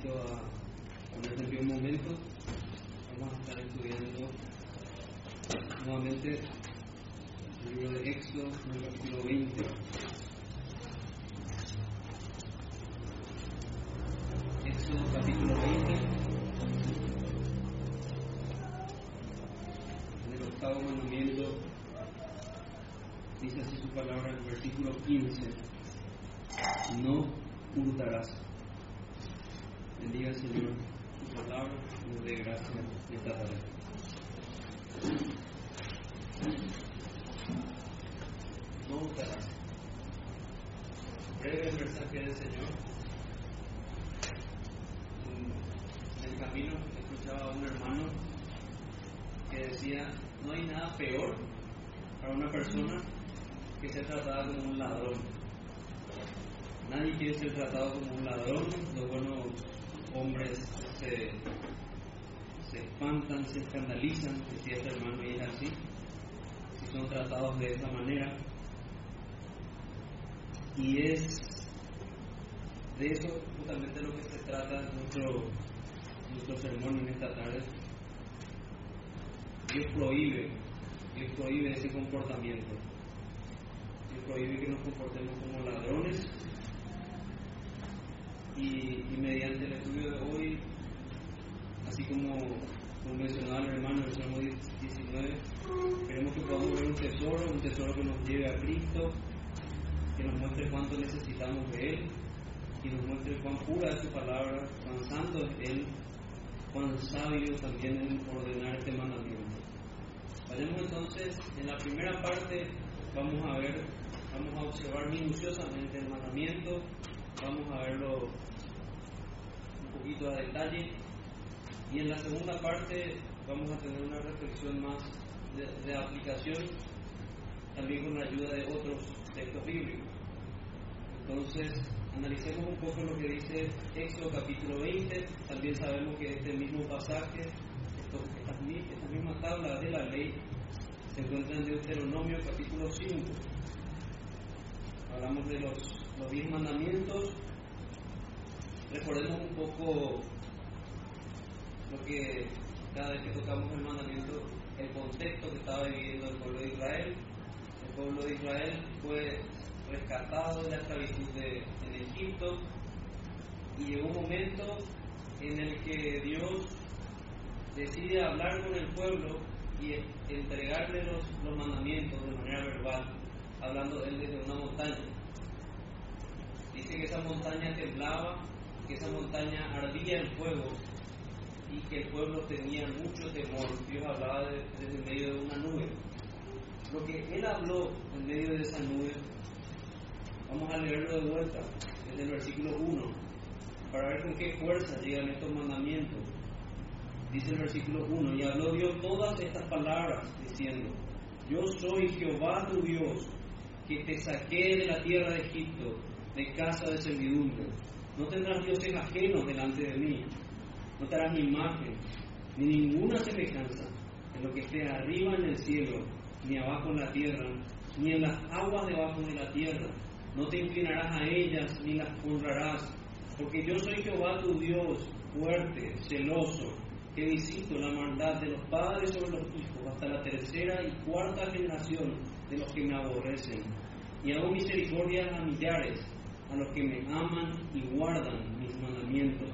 invito a ponerse en pie un momento. Vamos a estar estudiando nuevamente el libro de Éxodo, el capítulo 20. Éxodo capítulo 20. En el octavo mandamiento dice así su palabra en el versículo 15. No hurtarás. Señor su palabra y nos dé gracia esta tarde. No hurtarás. Breve mensaje del Señor. En el camino escuchaba a un hermano que decía, no hay nada peor para una persona que ser tratada como un ladrón. Nadie quiere ser tratado como un ladrón, los buenos hombres se, espantan, se escandalizan, decía este hermano es así, si son tratados de esa manera. Y es de eso justamente lo que se trata nuestro, nuestro sermón en esta tarde. Dios prohíbe, Dios prohíbe ese comportamiento. Dios prohíbe que nos comportemos como ladrones. Y, y mediante el estudio de hoy, así como, como mencionaba el hermano en el Salmo 19, queremos que podamos ver un tesoro, un tesoro que nos lleve a Cristo, que nos muestre cuánto necesitamos de Él, que nos muestre cuán pura es su palabra, cuán santo es Él, cuán sabio también en ordenar este mandamiento. Vayamos entonces, en la primera parte vamos a ver, vamos a observar minuciosamente el mandamiento, vamos a verlo un poquito a detalle y en la segunda parte vamos a tener una reflexión más de, aplicación, también con la ayuda de otros textos bíblicos. Entonces, analicemos un poco lo que dice Éxodo capítulo 20, también sabemos que este mismo pasaje estas, mismas tablas de la ley se encuentran en Deuteronomio capítulo 5. Hablamos de los, los diez mandamientos. Recordemos un poco lo que cada vez que tocamos el mandamiento, el contexto que estaba viviendo el pueblo de Israel. El pueblo de Israel fue rescatado de la esclavitud en Egipto y llegó un momento en el que Dios decide hablar con el pueblo y entregarle los, los mandamientos de manera verbal, hablando él desde una montaña. Dice que esa montaña temblaba, que esa montaña ardía en fuego y que el pueblo tenía mucho temor. Dios hablaba de, desde el medio de una nube. Lo que él habló en medio de esa nube, vamos a leerlo de vuelta, desde el versículo 1, para ver con qué fuerza llegan estos mandamientos. Dice el versículo 1, y habló Dios todas estas palabras, diciendo, yo soy Jehová tu Dios, que te saqué de la tierra de Egipto, de casa de servidumbre. No tendrás dioses ajenos delante de mí, no te harás ni imagen, ni ninguna semejanza en lo que esté arriba en el cielo, ni abajo en la tierra, ni en las aguas debajo de la tierra. No te inclinarás a ellas, ni las honrarás, porque yo soy Jehová tu Dios, fuerte, celoso, que visito la maldad de los padres sobre los hijos hasta la tercera y cuarta generación de los que me aborrecen. Y hago misericordia a millares, a los que me aman y guardan mis mandamientos.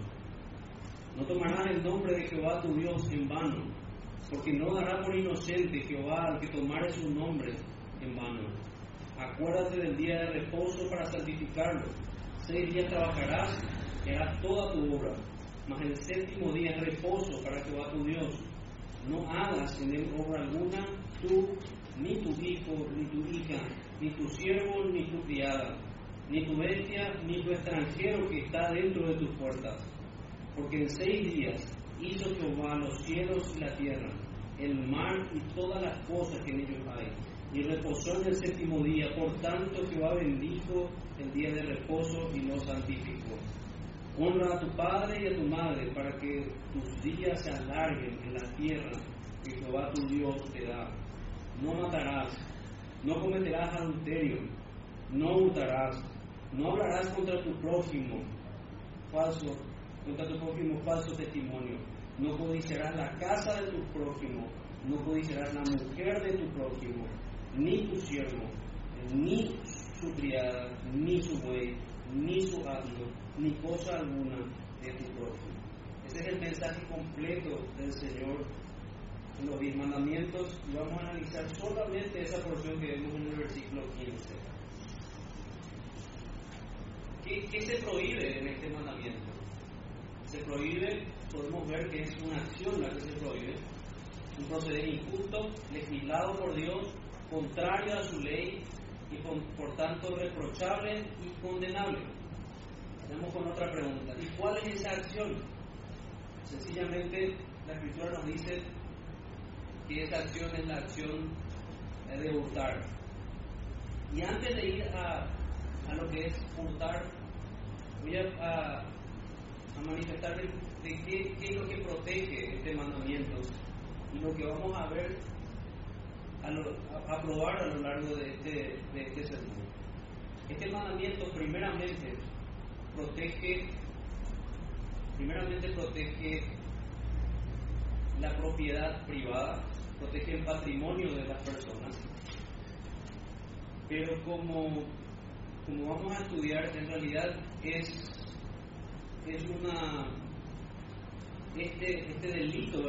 No tomarás el nombre de Jehová tu Dios en vano, porque no dará por inocente Jehová al que tomare su nombre en vano. Acuérdate del día de reposo para santificarlo. Seis días trabajarás y harás toda tu obra mas el séptimo día es reposo para Jehová tu Dios. No hagas en él obra alguna, tú, ni tu hijo, ni tu hija, ni tu siervo, ni tu criada, ni tu bestia, ni tu extranjero que está dentro de tus puertas. Porque en seis días hizo Jehová los cielos y la tierra, el mar y todas las cosas que en ellos hay. Y reposó en el séptimo día. Por tanto, Jehová bendijo el día de reposo y lo santificó. Honra a tu padre y a tu madre para que tus días se alarguen en la tierra que Jehová tu Dios te da. No matarás, no cometerás adulterio, no hurtarás, no hablarás contra tu prójimo falso contra tu prójimo falso testimonio. No codiciarás la casa de tu prójimo, no codiciarás la mujer de tu prójimo, ni tu siervo, ni su criada, ni su buey, ni su asno, ni cosa alguna de tu prójimo. Ese es el mensaje completo del Señor los diez mandamientos y vamos a analizar solamente esa porción que vemos en el versículo 15. ¿Qué, ¿Qué, se prohíbe en este mandamiento? Se prohíbe, podemos ver que es una acción la que se prohíbe, un proceder injusto, legislado por Dios, contrario a su ley y por, tanto reprochable y condenable. Tenemos con otra pregunta. ¿Y cuál es esa acción? Sencillamente la escritura nos dice que esa acción es la acción de hurtar. Y antes de ir a, a lo que es hurtar, voy a, a, manifestar de, qué, es lo que protege este mandamiento y lo que vamos a ver, a, a probar a lo largo de este, de este sermón. Este mandamiento primeramente protege, primeramente protege la propiedad privada, protege el patrimonio de las personas, pero como, como vamos a estudiar, en realidad es, es una este, este delito,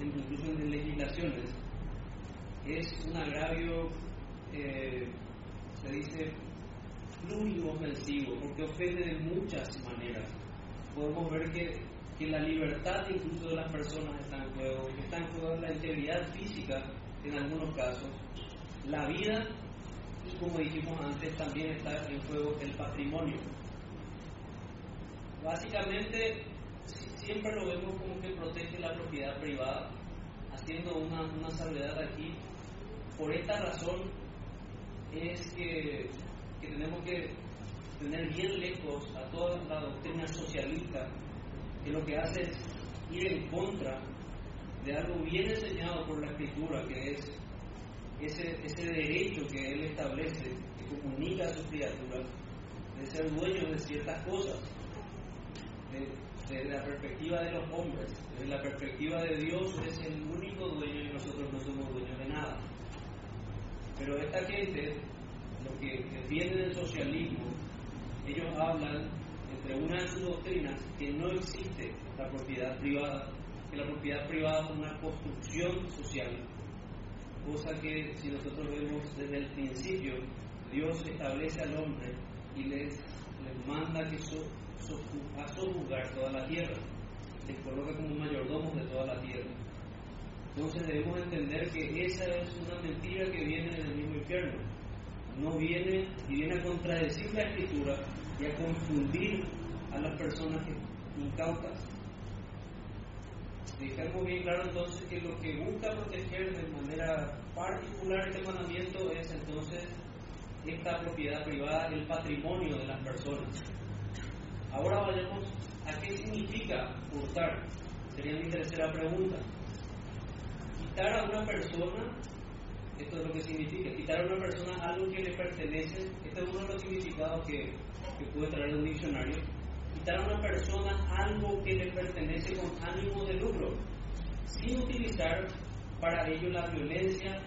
incluso en legislaciones, es un agravio, eh, se dice, pluriofensivo, porque ofende de muchas maneras. Podemos ver que, que, la libertad incluso de las personas está en juego, que está en juego la integridad física en algunos casos, la vida y como dijimos antes también está en juego el patrimonio. Básicamente siempre lo vemos como que protege la propiedad privada, haciendo una, una salvedad aquí. Por esta razón es que, que tenemos que tener bien lejos a toda la doctrina socialista, que lo que hace es ir en contra de algo bien enseñado por la escritura, que es ese, ese derecho que él establece, que comunica a sus criaturas, de ser dueños de ciertas cosas, de, desde la perspectiva de los hombres, desde la perspectiva de Dios es el único dueño y nosotros no somos dueños de nada. Pero esta gente, lo que defienden el socialismo, ellos hablan entre una de sus doctrinas que no existe la propiedad privada, que la propiedad privada es una construcción social, cosa que si nosotros vemos desde el principio, Dios establece al hombre y les, les manda que so, a sojuzgar toda la tierra, les coloca como mayordomos de toda la tierra. Entonces debemos entender que esa es una mentira que viene del mismo infierno. No viene y viene a contradecir la escritura y a confundir a las personas incautas. Dejamos bien claro entonces que lo que busca proteger de manera particular este mandamiento es entonces esta propiedad privada, el patrimonio de las personas. Ahora vayamos a qué significa hurtar. Sería mi tercera pregunta. Quitar a una persona, esto es lo que significa, quitar a una persona algo que le pertenece, este es uno de los significados que, que puede traer un diccionario. Quitar a una persona algo que le pertenece con ánimo de lucro, sin utilizar para ello la violencia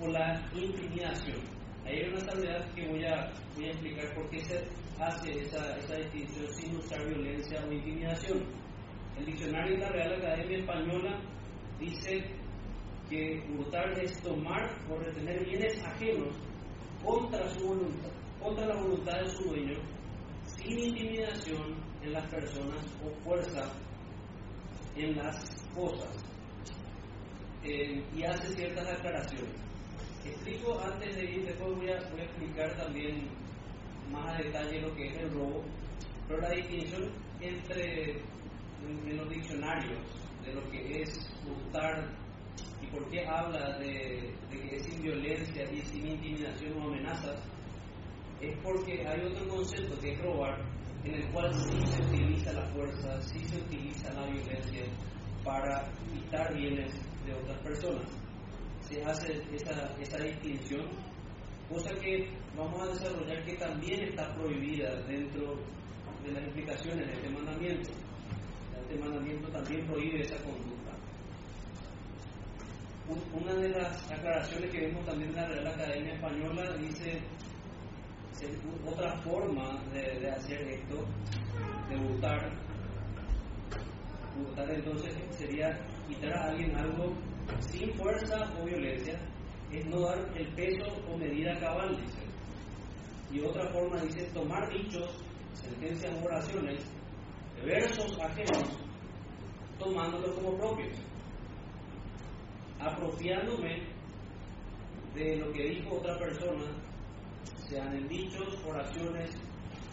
o la intimidación. Ahí hay una salvedad que voy a, voy a explicar por qué se hace esa, esa distinción sin usar violencia o intimidación. El diccionario de la Real Academia Española dice que hurtar es tomar o retener bienes ajenos contra su voluntad, contra la voluntad de su dueño, sin intimidación en las personas o fuerza en las cosas. Eh, y hace ciertas aclaraciones. Explico antes de ir, después voy a, voy a explicar también más a detalle lo que es el robo, pero la distinción entre en, los diccionarios de lo que es hurtar y por qué habla de, que es sin violencia y sin intimidación o amenazas, es porque hay otro concepto que es robar, en el cual sí se utiliza la fuerza, sí se utiliza la violencia para quitar bienes de otras personas. Se hace esa, esa distinción cosa que vamos a desarrollar que también está prohibida dentro de las implicaciones de este mandamiento. Este mandamiento también prohíbe esa conducta. Una de las aclaraciones que vemos también en la Real Academia Española dice otra forma de, hacer esto, de votar. Votar entonces sería quitar a alguien algo sin fuerza o violencia, es no dar el peso o medida cabal, dice. Y otra forma dice tomar dichos, sentencias o oraciones versos ajenos, tomándolos como propios, apropiándome de lo que dijo otra persona sean en dichos, oraciones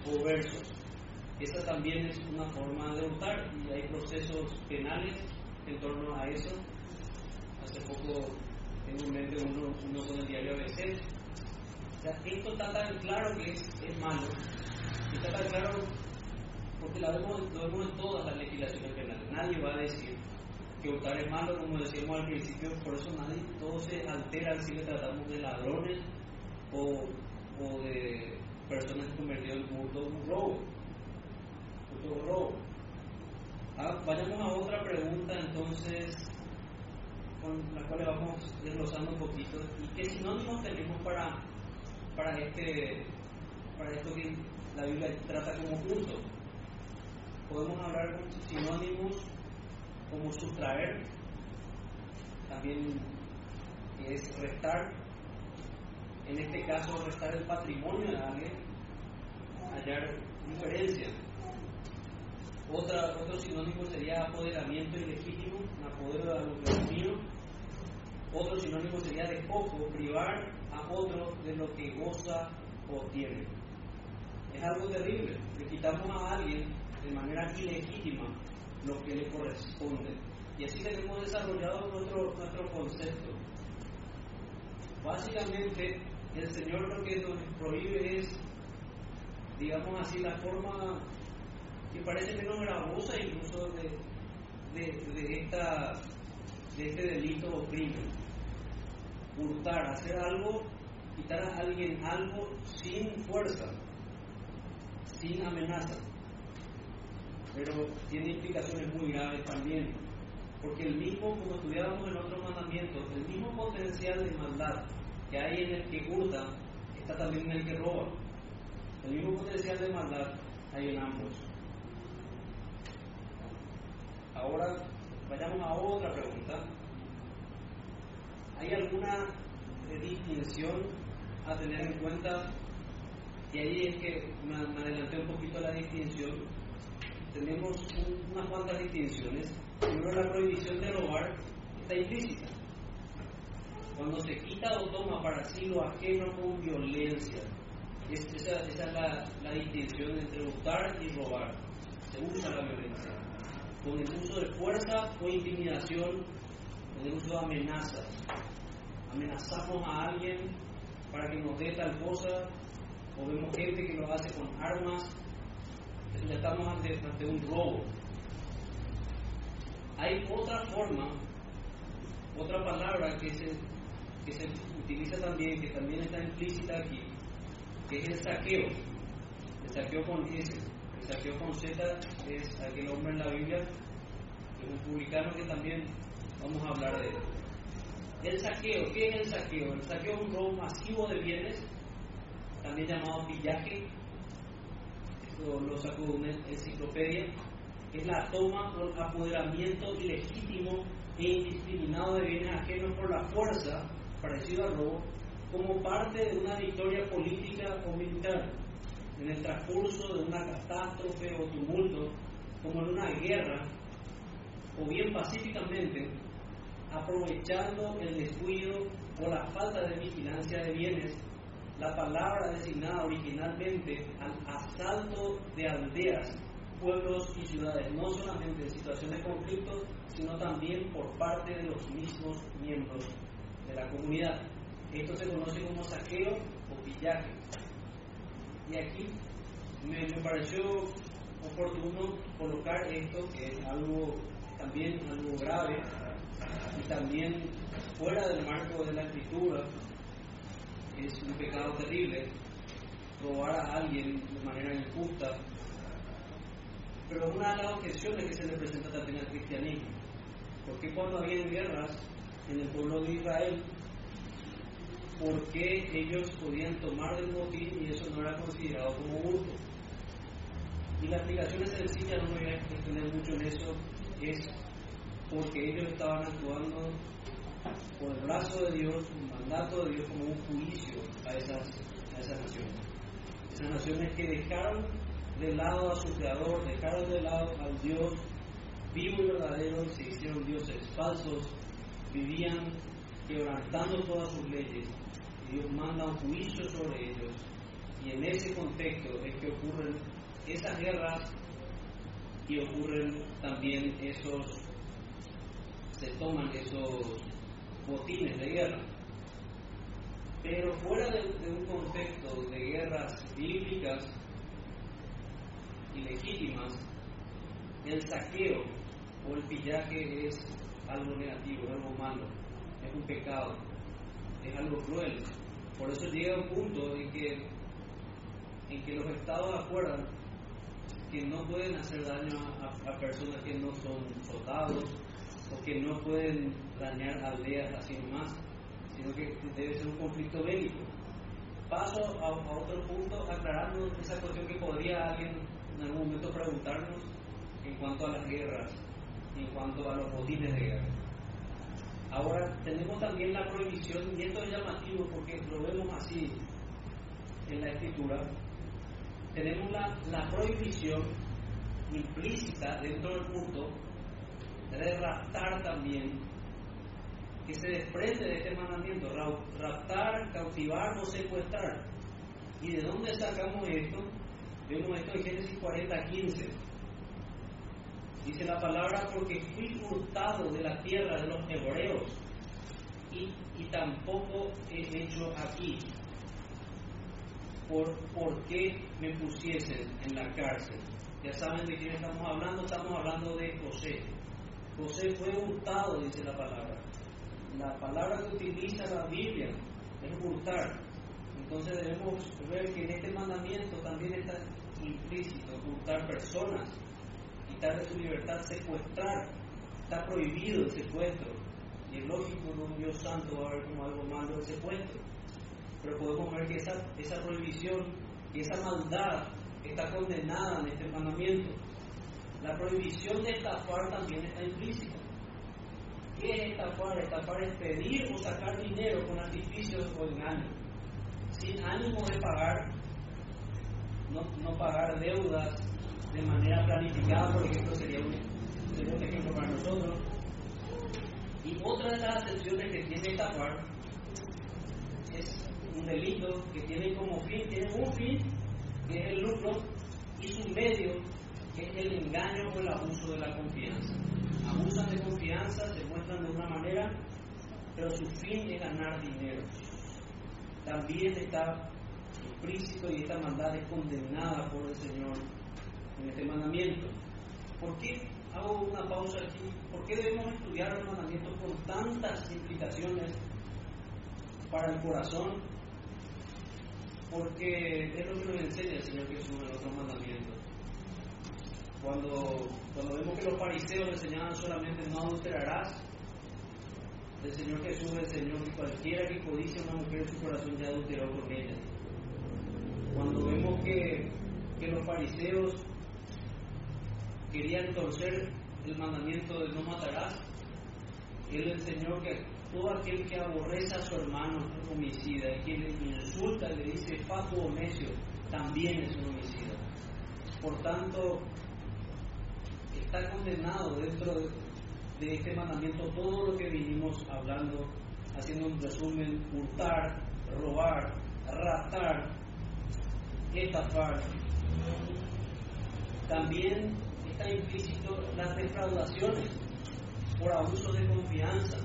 o versos. Esa también es una forma de votar y hay procesos penales en torno a eso. Hace poco tengo en mente uno, con el diario ABC. O sea, esto está tan claro que es, es malo. Está tan claro porque lo vemos, lo vemos en todas las legislaciones penales. Nadie va a decir que votar es malo, como decíamos al principio, por eso nadie, todo se altera si le tratamos de ladrones o o de personas culto en un robo. Culto robo. Ah, vayamos a otra pregunta entonces, con la cual vamos desglosando un poquito. ¿Y qué sinónimos tenemos para, para, este, para esto que la Biblia trata como culto? Podemos hablar con sinónimos como sustraer, también que es restar, en este caso restar el patrimonio de alguien, hallar diferencia. Otra, otro sinónimo sería apoderamiento ilegítimo, apodero de algo mío. Otro sinónimo sería despojo, privar a otro de lo que goza o tiene. Es algo terrible, le quitamos a alguien de manera ilegítima lo que le corresponde. Y así tenemos desarrollado nuestro, nuestro concepto. Básicamente, el Señor lo que nos prohíbe es, digamos así, la forma que parece menos gravosa incluso de, de, esta, de este delito o crimen. Hurtar, hacer algo, quitar a alguien algo sin fuerza, sin amenaza. Pero tiene implicaciones muy graves también, porque el mismo, como estudiábamos en otros mandamientos, el mismo potencial de maldad que hay en el que hurta está también en el que roba. El mismo potencial de maldad hay en ambos. Ahora vayamos a otra pregunta. ¿Hay alguna distinción a tener en cuenta? Y ahí es que me, adelanté un poquito a la distinción. Tenemos unas cuantas distinciones. Primero, la prohibición de robar está implícita cuando se quita o toma para sí lo ajeno con violencia. esa, es la, distinción entre hurtar y robar. Se usa la violencia. Con el uso de fuerza o intimidación, con el uso de amenazas. Amenazamos a alguien para que nos dé tal cosa, o vemos gente que lo hace con armas, ya estamos ante, un robo. Hay otra forma, otra palabra que es que se utiliza también, que también está implícita aquí, que es el saqueo. El saqueo con S. El saqueo con Z es aquel hombre en la Biblia, es un publicano que también vamos a hablar de él. El saqueo, ¿qué es el saqueo? El saqueo es un robo masivo de bienes, también llamado pillaje, esto lo saco de una enciclopedia, es la toma o apoderamiento ilegítimo e indiscriminado de bienes ajenos por la fuerza parecido al robo, como parte de una victoria política o militar, en el transcurso de una catástrofe o tumulto, como en una guerra, o bien pacíficamente, aprovechando el descuido o la falta de vigilancia de bienes, la palabra designada originalmente al asalto de aldeas, pueblos y ciudades, no solamente en situaciones de conflicto, sino también por parte de los mismos miembros de la comunidad. Esto se conoce como saqueo o pillaje. Y aquí me, pareció oportuno colocar esto, que es algo también algo grave y también fuera del marco de la escritura, es un pecado terrible, robar a alguien de manera injusta. Pero una de las objeciones que se le presenta también al cristianismo, porque cuando había guerras en el pueblo de Israel, ¿por qué ellos podían tomar del botín y eso no era considerado como hurto? Y la explicación es sencilla, no me voy a extender mucho en eso, es porque ellos estaban actuando por el brazo de Dios, un mandato de Dios como un juicio a esas, a esas naciones. Esas naciones que dejaron de lado a su creador, dejaron de lado al Dios vivo y verdadero, se hicieron dioses falsos, vivían quebrantando todas sus leyes. Y Dios manda un juicio sobre ellos. Y en ese contexto es que ocurren esas guerras y ocurren también esos, se toman esos botines de guerra. Pero fuera de, un contexto de guerras bíblicas y legítimas, el saqueo o el pillaje es algo negativo, algo malo, es un pecado, es algo cruel. Por eso llega un punto en que, en que los estados acuerdan que no pueden hacer daño a, personas que no son soldados o que no pueden dañar aldeas así nomás, sino que debe ser un conflicto bélico. Paso a, otro punto aclarando esa cuestión que podría alguien en algún momento preguntarnos en cuanto a las guerras, en cuanto a los botines de guerra. Ahora, tenemos también la prohibición, y esto es llamativo porque lo vemos así en la escritura, tenemos la, la prohibición implícita dentro del culto de raptar también, que se desprende de este mandamiento, raptar, cautivar o secuestrar. ¿Y de dónde sacamos esto? Vemos esto en Génesis 40, 15. Dice la palabra, porque fui hurtado de la tierra de los hebreos y, y tampoco he hecho aquí. Por, ¿Por qué me pusiesen en la cárcel? Ya saben de quién estamos hablando, estamos hablando de José. José fue hurtado, dice la palabra. La palabra que utiliza la Biblia es hurtar. Entonces debemos ver que en este mandamiento también está implícito hurtar personas, quitar de su libertad, secuestrar. Está prohibido el secuestro. Y es lógico, en un Dios santo va a ver como algo malo el secuestro. Pero podemos ver que esa, esa prohibición y esa maldad está condenada en este mandamiento. La prohibición de estafar también está implícita. ¿Qué es estafar? Estafar es pedir o sacar dinero con artificios o engaños, sin ánimo de pagar, no, no pagar deudas de manera planificada, por ejemplo, sería un, sería ejemplo para nosotros. Y otra de las excepciones que tiene estafar es un delito que tiene como fin, tiene un fin, que es el lucro, y su medio es el engaño o el abuso de la confianza. Abusan de confianza, se muestran de una manera, pero su fin es ganar dinero. También está implícito y esta maldad es condenada por el Señor en este mandamiento. ¿Por qué hago una pausa aquí? ¿Por qué debemos estudiar los mandamientos con tantas implicaciones para el corazón? Porque es lo que nos enseña el Señor Jesús en otros mandamientos. Cuando, cuando vemos que los fariseos enseñaban solamente no adulterarás, el Señor Jesús enseñó que cualquiera que codice a una mujer en su corazón ya adulteró con ella. Cuando vemos que, que los fariseos querían torcer el mandamiento de no matarás, Él enseñó que todo aquel que aborrece a su hermano es un homicida, y quien le insulta y le dice fatuo necio, también es un homicida. Por tanto, está condenado dentro de, este mandamiento todo lo que vinimos hablando, haciendo un resumen, hurtar, robar, raptar, estafar. También está implícito las defraudaciones por abuso de confianza.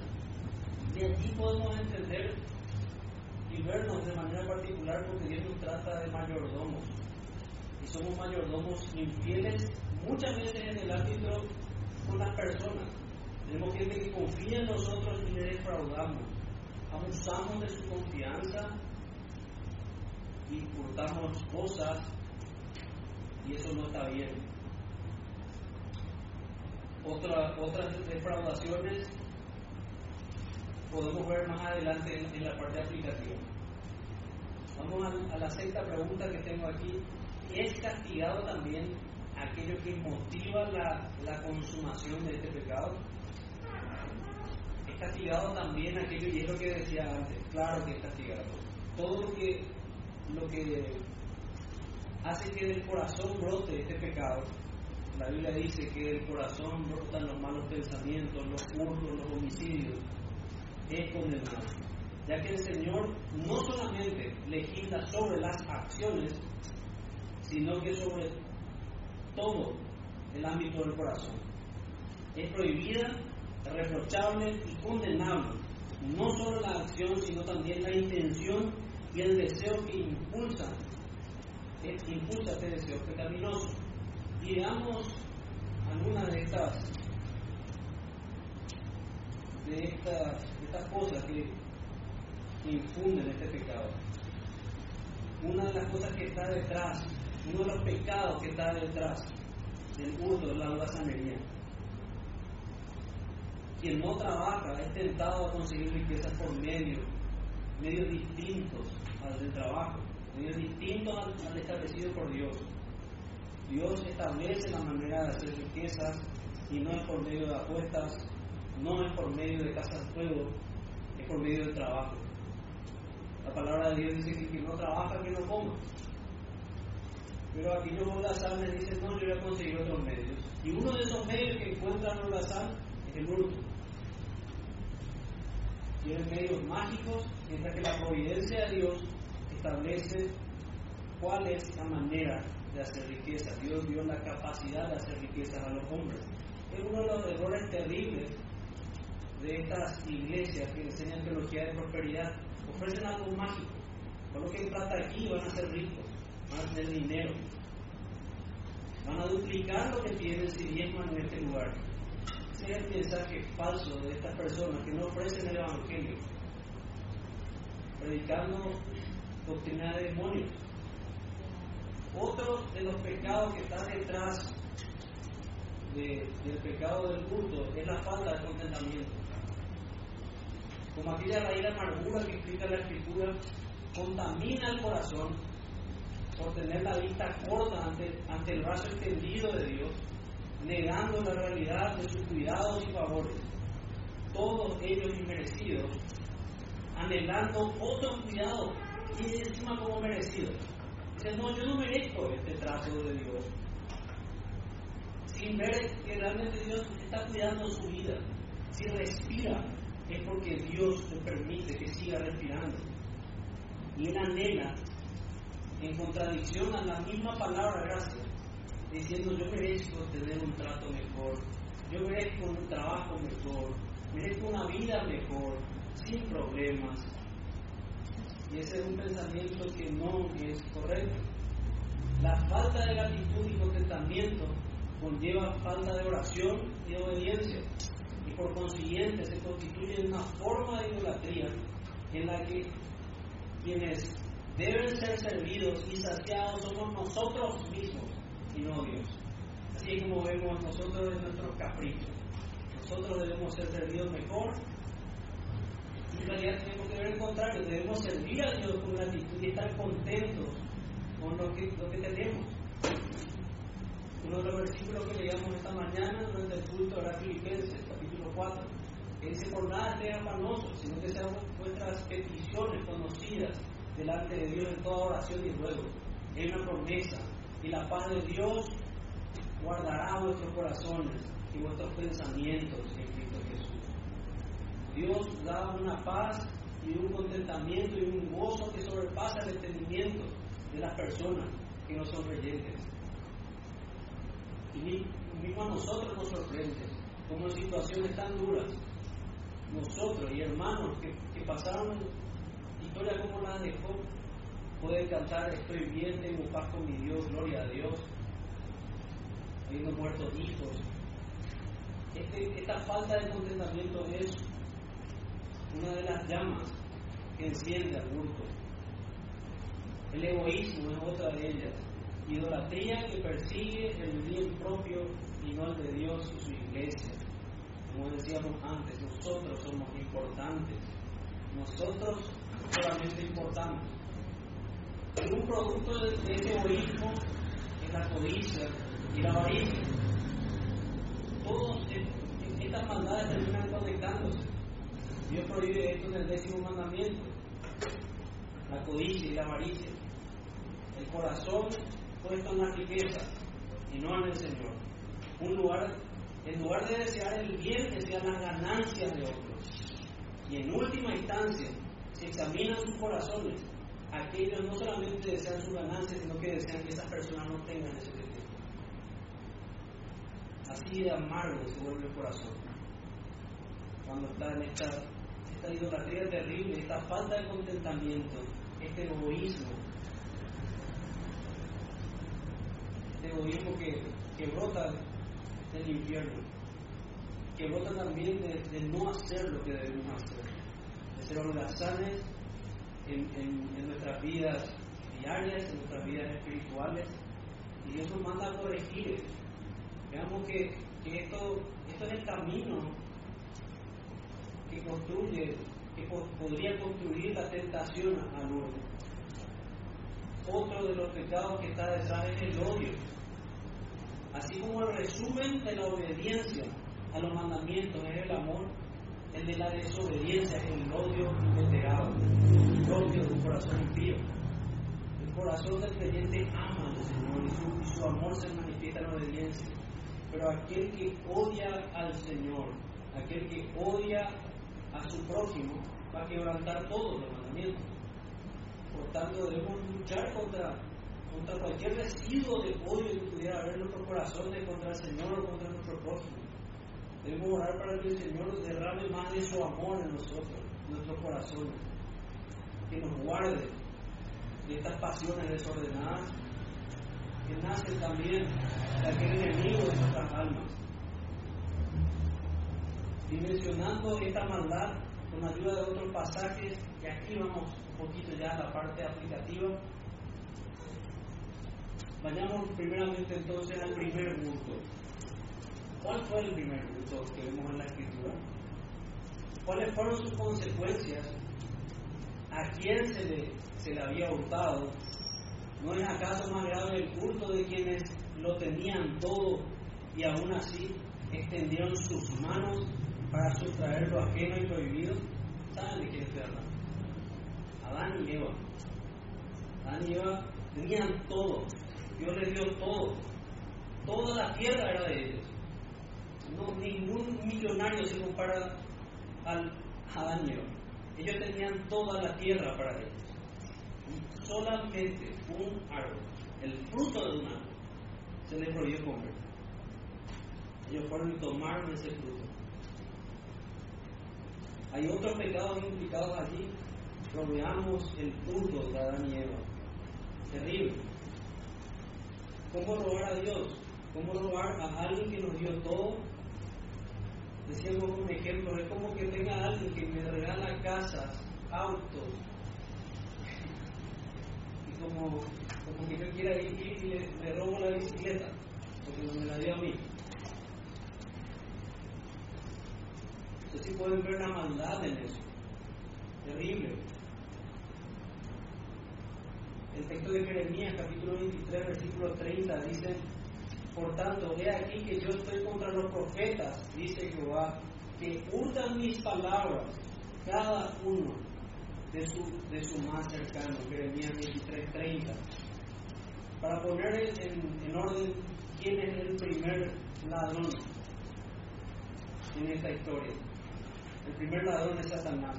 De aquí podemos entender y vernos de manera particular porque Dios nos trata de mayordomos. Y somos mayordomos infieles muchas veces en el ámbito con las personas. Tenemos gente que confía en nosotros y le defraudamos. Abusamos de su confianza y hurtamos cosas y eso no está bien. Otra, otras defraudaciones podemos ver más adelante en, la parte aplicativa. Vamos a, la sexta pregunta que tengo aquí. ¿Es castigado también aquello que motiva la, la consumación de este pecado? ¿Es castigado también aquello, y es lo que decía antes, claro que es castigado. Todo lo que, lo que hace que del corazón brote este pecado, la Biblia dice que del corazón brotan los malos pensamientos, los hurtos, los homicidios, es condenado, ya que el Señor no solamente legisla sobre las acciones, sino que sobre todo el ámbito del corazón. Es prohibida, reprochable y condenable, no solo la acción, sino también la intención y el deseo que impulsa, que impulsa este deseo pecaminoso. Y veamos algunas de estas de estas, estas cosas que, infunden este pecado. Una de las cosas que está detrás, uno de los pecados que está detrás del hurto de la holgazanería. Quien no trabaja es tentado a conseguir riquezas por medios, medios distintos al del trabajo, medios distintos al establecido por Dios. Dios establece la manera de hacer riquezas y no es por medio de apuestas, no es por medio de casa de fuego, es por medio del trabajo. La palabra de Dios dice que quien no trabaja, que no coma. Pero aquí los holgazanes dicen, no, yo voy a conseguir otros medios. Y uno de esos medios que encuentran holgazán es el hurto. Tienen medios mágicos, mientras que la providencia de Dios establece cuál es la manera de hacer riqueza. Dios dio la capacidad de hacer riqueza a los hombres. Es uno de los errores terribles de estas iglesias que enseñan teología de prosperidad ofrecen algo mágico. Coloquen plata aquí van a ser ricos, van a tener dinero. Van a duplicar lo que tienen si diezman en este lugar. Ese es el mensaje falso de estas personas que no ofrecen el Evangelio, predicando doctrina de demonios. Otro de los pecados que está detrás del pecado del culto es la falta de contentamiento como aquella raíz de amargura que explica la escritura, contamina el corazón por tener la vista corta ante, ante el brazo extendido de Dios, negando la realidad de sus cuidados y favores, todos ellos inmerecidos, anhelando otro cuidado y encima como merecido. Dice, no, yo no merezco este trato de Dios. Sin ver que realmente Dios está cuidando su vida. Si respira, es porque Dios le permite que siga respirando. Y él anhela, en contradicción a la misma palabra gracia, diciendo yo merezco tener un trato mejor, yo merezco un trabajo mejor, merezco una vida mejor, sin problemas. Y ese es un pensamiento que no es correcto. La falta de gratitud y contentamiento conlleva falta de oración y obediencia por consiguiente se constituye una forma de idolatría en la que quienes deben ser servidos y saciados somos nosotros mismos y no Dios. Así como vemos nosotros en nuestros caprichos. Nosotros debemos ser servidos mejor. En realidad tenemos que ver el contrario, debemos servir a Dios con gratitud y estar contentos con lo que, lo que tenemos. Uno de los versículos que leíamos esta mañana durante el culto era Filipenses, capítulo 4, que dice: Por nada estén afanosos, sino que sean vuestras peticiones conocidas delante de Dios en toda oración y ruego. Es una promesa, y la paz de Dios guardará vuestros corazones y vuestros pensamientos. Dios da una paz y un contentamiento y un gozo que sobrepasa el entendimiento de las personas que no son creyentes. Y mismo a nosotros nos sorprende, como en situaciones tan duras, nosotros y hermanos que, pasaron historias como la de Job, pueden cantar estoy bien, tengo paz con mi Dios, gloria a Dios, habiendo muerto hijos. Este, esta falta de contentamiento es una de las llamas que enciende al mundo. El egoísmo es otra de ellas Idolatría que persigue el bien propio y no el de Dios y su iglesia. Como decíamos antes, nosotros somos importantes. Nosotros solamente importantes. Y un producto de, ese egoísmo es la codicia y la avaricia. Todas estas maldades terminan conectándose. Dios prohíbe esto en el décimo mandamiento. La codicia y la avaricia. El corazón puesto en la riqueza y no en el Señor. Un lugar, en lugar de desear el bien, desean las ganancias de otros. Y en última instancia, si examinan sus corazones, aquellos no solamente desean su ganancia, sino que desean que esas personas no tengan ese deseo. Así de amargo se vuelve el corazón. Cuando está en esta, esta idolatría terrible, esta falta de contentamiento, este egoísmo, este egoísmo que, brota del infierno, que brota también de, no hacer lo que debemos hacer, de ser holgazanes en, nuestras vidas diarias, en nuestras vidas espirituales, y Dios nos manda a corregir. Veamos que, esto es el camino que construye, que podría construir la tentación al orden. Otro de los pecados que está detrás es el odio. Así como el resumen de la obediencia a los mandamientos es el amor, el de la desobediencia es el odio inveterado, el odio de un corazón impío. El corazón del creyente ama al Señor y su, amor se manifiesta en la obediencia. Pero aquel que odia al Señor, aquel que odia a su prójimo, va a quebrantar todos los mandamientos. Por tanto, debemos luchar contra, contra cualquier residuo de odio que pudiera haber en nuestro corazón contra el Señor o contra nuestro prójimo. Debemos orar para que el Señor derrame más de su amor en nosotros, en nuestros corazones. Que nos guarde de estas pasiones desordenadas que nacen también de aquel enemigo de nuestras almas. Dimensionando esta maldad con ayuda de otros pasajes, y aquí vamos un poquito ya a la parte aplicativa. Vayamos primeramente entonces al primer punto. ¿Cuál fue el primer punto que vemos en la escritura? ¿Cuáles fueron sus consecuencias? ¿A quién se le, se le había hurtado? ¿No es acaso más grave el culto de quienes lo tenían todo y aún así extendieron sus manos para sustraer lo ajeno y prohibido? ¿Saben de quién estoy hablando? Adán y Eva. Adán y Eva tenían todo. Dios les dio todo. Toda la tierra era de ellos. No, ningún millonario se compara al Adán y Eva. Ellos tenían toda la tierra para ellos. solamente un árbol, el fruto de un árbol, se les prohibió comer. Ellos fueron y tomaron ese fruto. Hay otros pecados implicados allí, pero veamos el fruto de Adán y Eva. Terrible. ¿Cómo robar a Dios? ¿Cómo robar a alguien que nos dio todo? Decíamos un ejemplo, es como que tenga alguien que me regala casas, autos, y como, que yo quiera ir, y le, robo la bicicleta, porque no me la dio a mí. Entonces sí pueden ver la maldad en eso. Terrible. El texto de Jeremías, capítulo 23, versículo 30, dice, por tanto, he aquí que yo estoy contra los profetas, dice Jehová, que hurtan mis palabras, cada uno de su, de su más cercano, Jeremías 23, 30. Para poner en orden quién es el primer ladrón en esta historia. El primer ladrón es Satanás,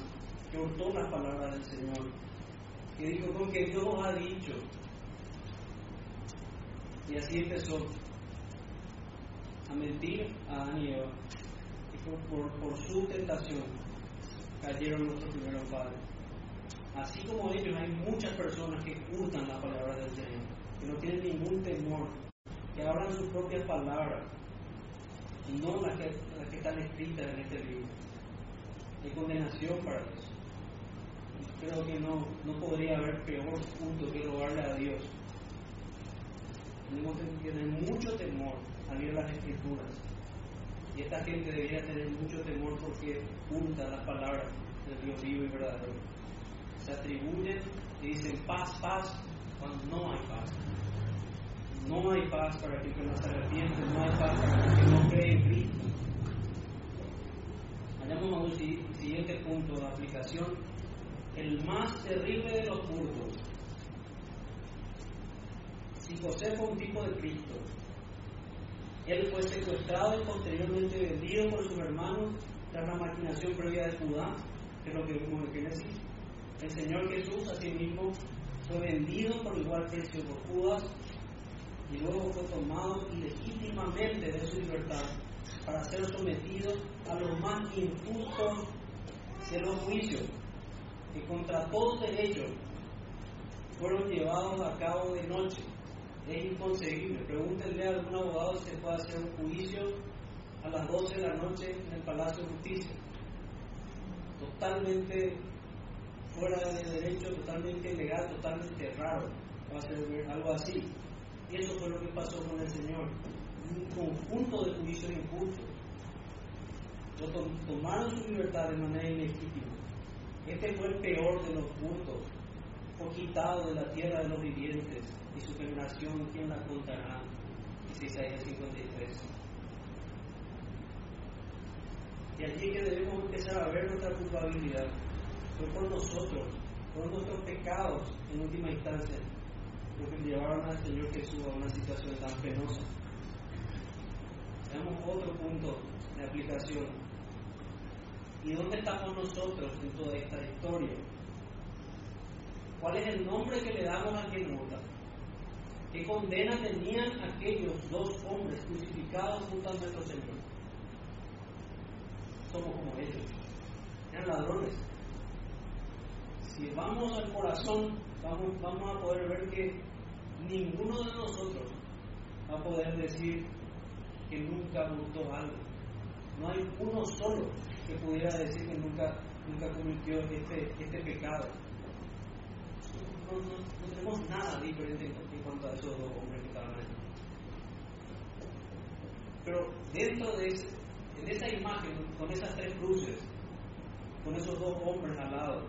que hurtó las palabras del Señor, que dijo con que Dios ha dicho. Y así empezó a mentir a Adán y Eva. Por, su tentación cayeron nuestros primeros padres. Así como ellos, hay muchas personas que hurtan la palabra del Señor, que no tienen ningún temor, que hablan sus propias palabras y no las las que están escritas en este libro. Hay condenación para eso. Creo que no, no podría haber peor punto que robarle a Dios. Tenemos que tener mucho temor al leer las escrituras. Y esta gente debería tener mucho temor porque junta las palabras del Dios vivo y verdadero. Se atribuyen y dicen paz, paz, cuando no hay paz. No hay paz para aquel que no se arrepiente, no hay paz para aquel que no cree en Cristo. Vayamos a un siguiente punto de aplicación, el más terrible de los cultos. Si José fue un tipo de Cristo, él fue secuestrado y posteriormente vendido por sus hermanos tras la maquinación previa de Judá, que es lo que vimos en Génesis. El Señor Jesús, asimismo, fue vendido por igual precio por Judas y luego fue tomado ilegítimamente de su libertad para ser sometido a los más injustos de los juicios, que contra todo derecho fueron llevados a cabo de noche. Es inconcebible. Pregúntenle a algún abogado si se puede hacer un juicio a las 12 de la noche en el Palacio de Justicia. Totalmente fuera de derecho, totalmente ilegal, totalmente raro. Va a ser algo así. Y eso fue lo que pasó con el Señor. Un conjunto de juicios injustos. Lo tomaron su libertad de manera ilegítima. Este fue el peor de los cultos. Fue quitado de la tierra de los vivientes y su generación, ¿quién la contará? Dice Isaías 53. Y allí que debemos empezar a ver nuestra culpabilidad. Fue por nosotros, por nuestros pecados en última instancia, lo que llevaron al Señor Jesús a una situación tan penosa. Veamos otro punto de aplicación. ¿Y dónde estamos nosotros en toda esta historia? ¿Cuál es el nombre que le damos a quien nota? ¿Qué condena tenían aquellos dos hombres crucificados junto a nuestro Señor? Somos como ellos. Eran ladrones. Si vamos al corazón, vamos a poder ver que ninguno de nosotros va a poder decir que nunca gustó algo. No hay uno solo que pudiera decir que nunca, nunca cometió este, este pecado. No, tenemos nada diferente en cuanto a esos dos hombres que estaban ahí. Pero dentro de ese, en esa imagen, con esas tres cruces, con esos dos hombres al lado,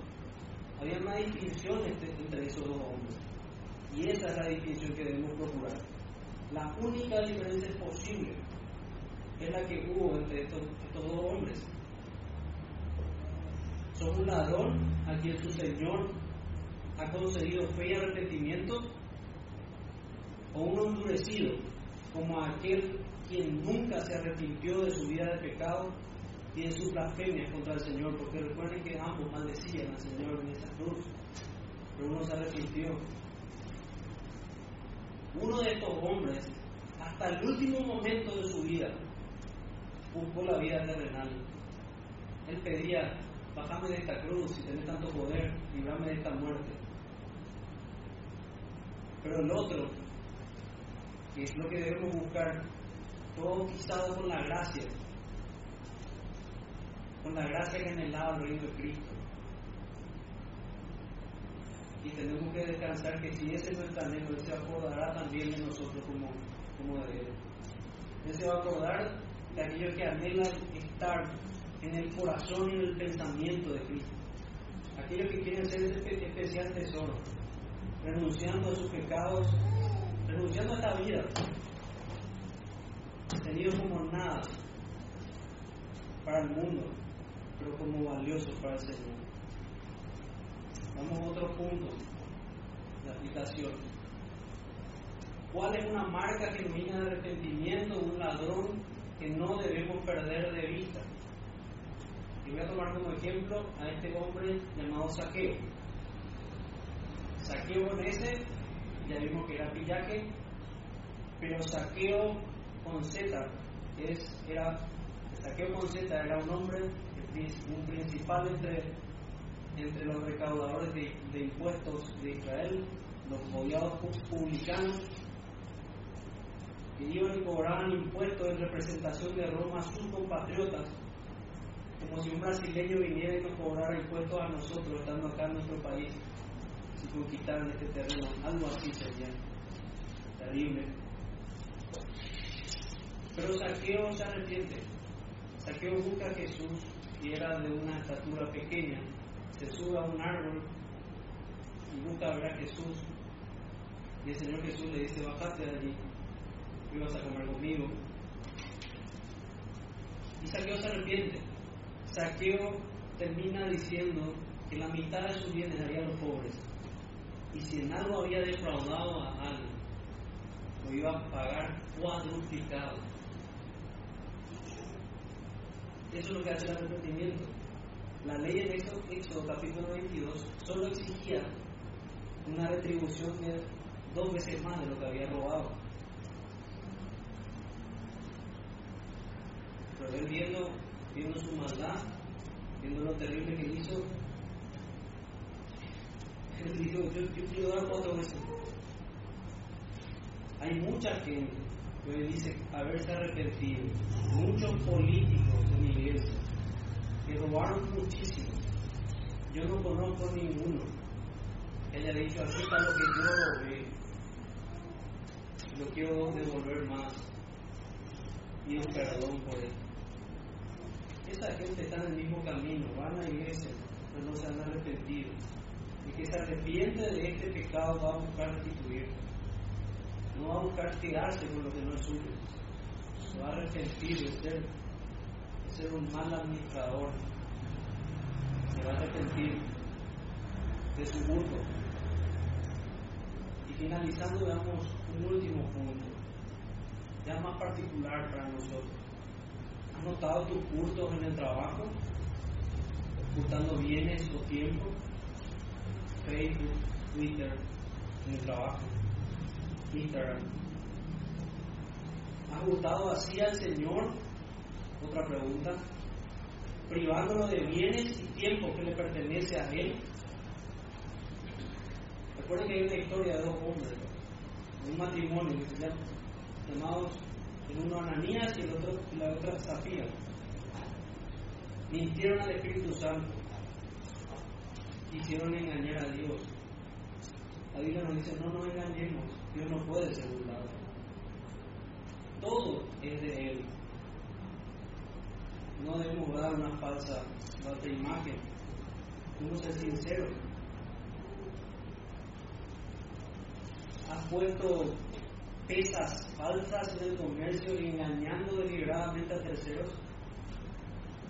había una distinción entre esos dos hombres. Y esa es la distinción que debemos procurar. La única diferencia posible es la que hubo entre estos, dos hombres. Son un ladrón a quien su Señor ha concedido fe y arrepentimiento, o uno endurecido, como aquel quien nunca se arrepintió de su vida de pecado y de su blasfemia contra el Señor, porque recuerden que ambos maldecían al Señor en esa cruz, pero uno se arrepintió. Uno de estos hombres, hasta el último momento de su vida, buscó la vida terrenal. Él pedía, bájame de esta cruz, si tenés tanto poder, librame de esta muerte. Pero el otro, que es lo que debemos buscar, fue bautizado con la gracia, con la gracia que anhelaba el reino de Cristo. Y tenemos que descansar que si ese no es tan Él se acordará también de nosotros como, como de Él. Él se va a acordar de aquellos que anhelan estar en el corazón y en el pensamiento de Cristo. Aquellos que quieren ser ese especial tesoro, renunciando a sus pecados, renunciando a esta vida, tenido como nada para el mundo, pero como valioso para el Señor. Vamos a otro punto de aplicación. ¿Cuál es una marca genuina de arrepentimiento un ladrón que no debemos perder de vista? Y voy a tomar como ejemplo a este hombre llamado Saqueo. Saqueo con ese, ya vimos que era pillaje, pero Saqueo con Z es, era, Saqueo con Z era un hombre, un principal entre, entre los recaudadores de, de impuestos de Israel, los odiados publicanos, iban y cobraban impuestos en representación de Roma a sus compatriotas, como si un brasileño viniera y nos cobrara impuestos a nosotros, estando acá en nuestro país, si conquistaran este terreno. Algo así sería terrible. Pero Saqueo se arrepiente. Saqueo busca a Jesús y era de una estatura pequeña. Se sube a un árbol y busca ver a Jesús. Y el Señor Jesús le dice, bajate de allí, a comer conmigo. Y Saqueo se arrepiente. Saqueo termina diciendo que la mitad de sus bienes daría a los pobres. Y si en algo había defraudado a alguien, lo iba a pagar cuadruplicado. Eso es lo que hace el arrepentimiento. La ley en Éxodo, capítulo 22 solo exigía una retribución de dos veces más de lo que había robado. Pero él viendo, su maldad, viendo lo terrible que hizo, él dijo, yo, yo quiero dar cuatro veces. Hay mucha gente que dice haberse arrepentido, muchos políticos de mi iglesia que robaron muchísimo. Yo no conozco ninguno que haya dicho, aquí está lo que yo robé, lo quiero devolver más y un perdón por él. Esa gente está en el mismo camino, van a iglesia, pero no se han arrepentido. Y que se arrepiente de este pecado va a buscar restituir. No va a buscar quedarse con lo que no es suyo. Se va a arrepentir de ser, de ser un mal administrador. Se va a arrepentir de su gusto. Y finalizando, veamos un último punto, ya más particular para nosotros. ¿Has notado tus cultos en el trabajo? ¿Ocultando bienes o tiempo? Facebook, Twitter, en el trabajo, Instagram. ¿Has gustado así al Señor? Otra pregunta. Privándolo de bienes y tiempo que le pertenece a Él. Recuerden que hay una historia de dos hombres, un matrimonio llamados el uno Ananías y el otro, la otra Zafira. Mintieron al Espíritu Santo quisieron engañar a Dios. La Biblia nos dice, no nos engañemos, Dios no puede ser burlado. Todo es de Él. No debemos dar una falsa, falsa imagen. Debemos ser sinceros. Has puesto pesas falsas en el comercio y engañando deliberadamente a terceros.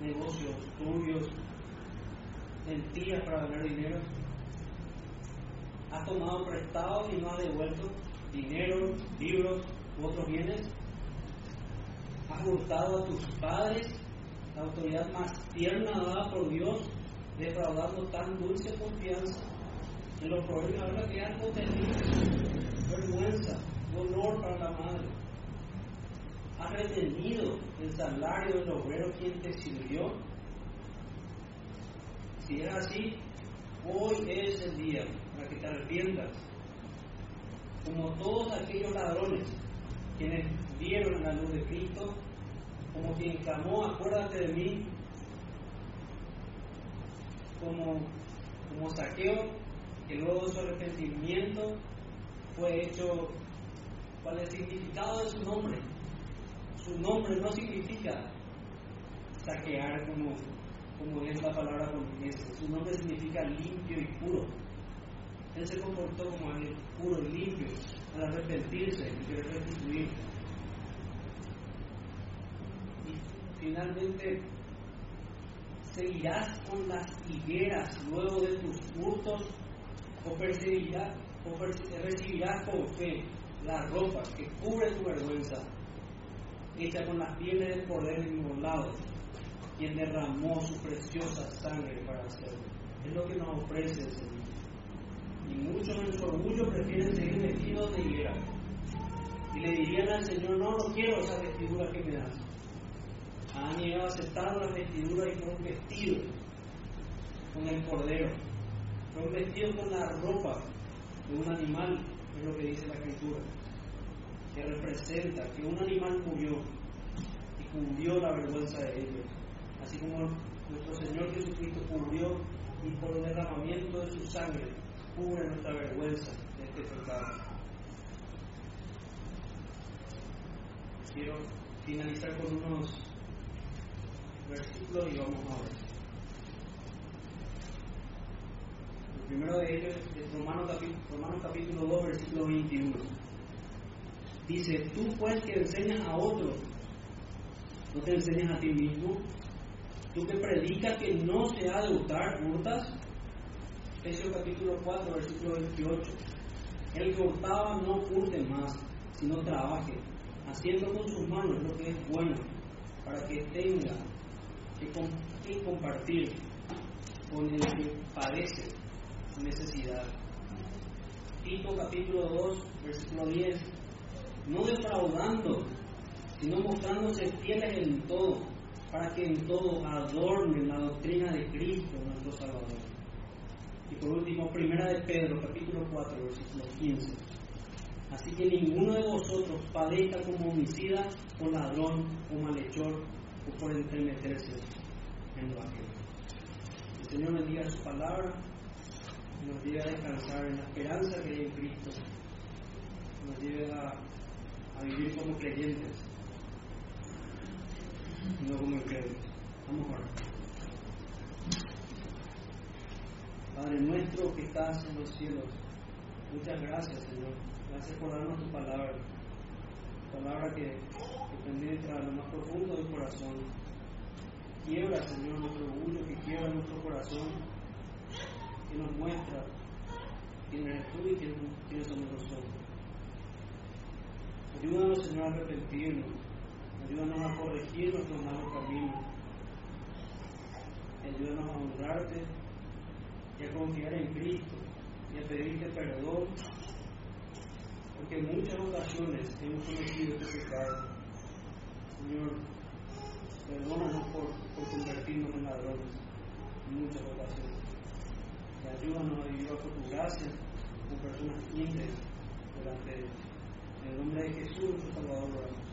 Negocios turbios, mentiras para ganar dinero. Has tomado prestado y no has devuelto dinero, libros u otros bienes. Has hurtado a tus padres la autoridad más tierna dada por Dios, defraudando tan dulce confianza. En los proverbios habla que algo terrible, vergüenza, dolor para la madre. Has retenido el salario del obrero quien te sirvió si es así, hoy es el día para que te arrepientas. Como todos aquellos ladrones quienes vieron la luz de Cristo, como quien clamó, acuérdate de mí, como, como saqueo, que luego de su arrepentimiento fue hecho, ¿cuál es el significado de su nombre? Su nombre no significa saquear como como es la palabra portuguesa. Su nombre significa limpio y puro. Él se comportó como alguien puro y limpio al arrepentirse y querer restituir. Y finalmente, ¿seguirás con las higueras luego de tus hurtos o recibirás con fe la ropa que cubre tu vergüenza, hecha con las pieles del cordero inmolado? quien derramó su preciosa sangre para hacerlo. Es lo que nos ofrece el Señor. Y muchos en su orgullo prefieren seguir vestidos de higuera. Y le dirían al Señor, no, no quiero esa vestidura que me das. Han llegado a aceptar la vestidura y fueron vestidos con el cordero. Fueron vestidos con la ropa de un animal, es lo que dice la escritura, que representa que un animal murió y cubrió la vergüenza de ellos así como nuestro Señor Jesucristo cubrió y por el derramamiento de su sangre cubre nuestra vergüenza de este pecado. Quiero finalizar con unos versículos y vamos a ver. El primero de ellos es Romanos, Romanos capítulo 2, versículo 21. Dice, tú pues que enseñas a otros, no te enseñas a ti mismo. Tú que predicas que no se ha de hurtar, hurtas. Efesios capítulo 4, versículo 28. El que hurtaba no hurte más, sino trabaje, haciendo con sus manos lo que es bueno, para que tenga que, compartir con el que padece necesidad. Tito capítulo 2, versículo 10. No defraudando, sino mostrándose fieles en todo, para que en todo adornen la doctrina de Cristo, nuestro Salvador. Y por último, primera de Pedro, capítulo 4, versículo 15. Así que ninguno de vosotros padezca como homicida, o ladrón, o malhechor, o por entremeterse en lo ajeno. El Señor bendiga su palabra, nos lleve a descansar en la esperanza que hay en Cristo, nos lleve a, vivir como creyentes, no como incrédulos. Vamos a orar. Padre nuestro que estás en los cielos, muchas gracias, Señor. Gracias por darnos tu palabra. Palabra que, que penetra lo más profundo del corazón. Quiebra, Señor, nuestro orgullo, que quiebra nuestro corazón, que nos muestra quién eres tú y quiénes somos nosotros. Ayúdanos, Señor, a arrepentirnos. Ayúdanos a corregir nuestros malos caminos. Ayúdanos a honrarte y a confiar en Cristo y a pedirte perdón porque en muchas ocasiones hemos cometido este pecado. Señor, perdónanos por, por convertirnos en ladrones en muchas ocasiones. Ayúdanos a vivir bajo tu gracia como personas íntegras delante de. En el nombre de Jesús, nuestro Salvador, oramos.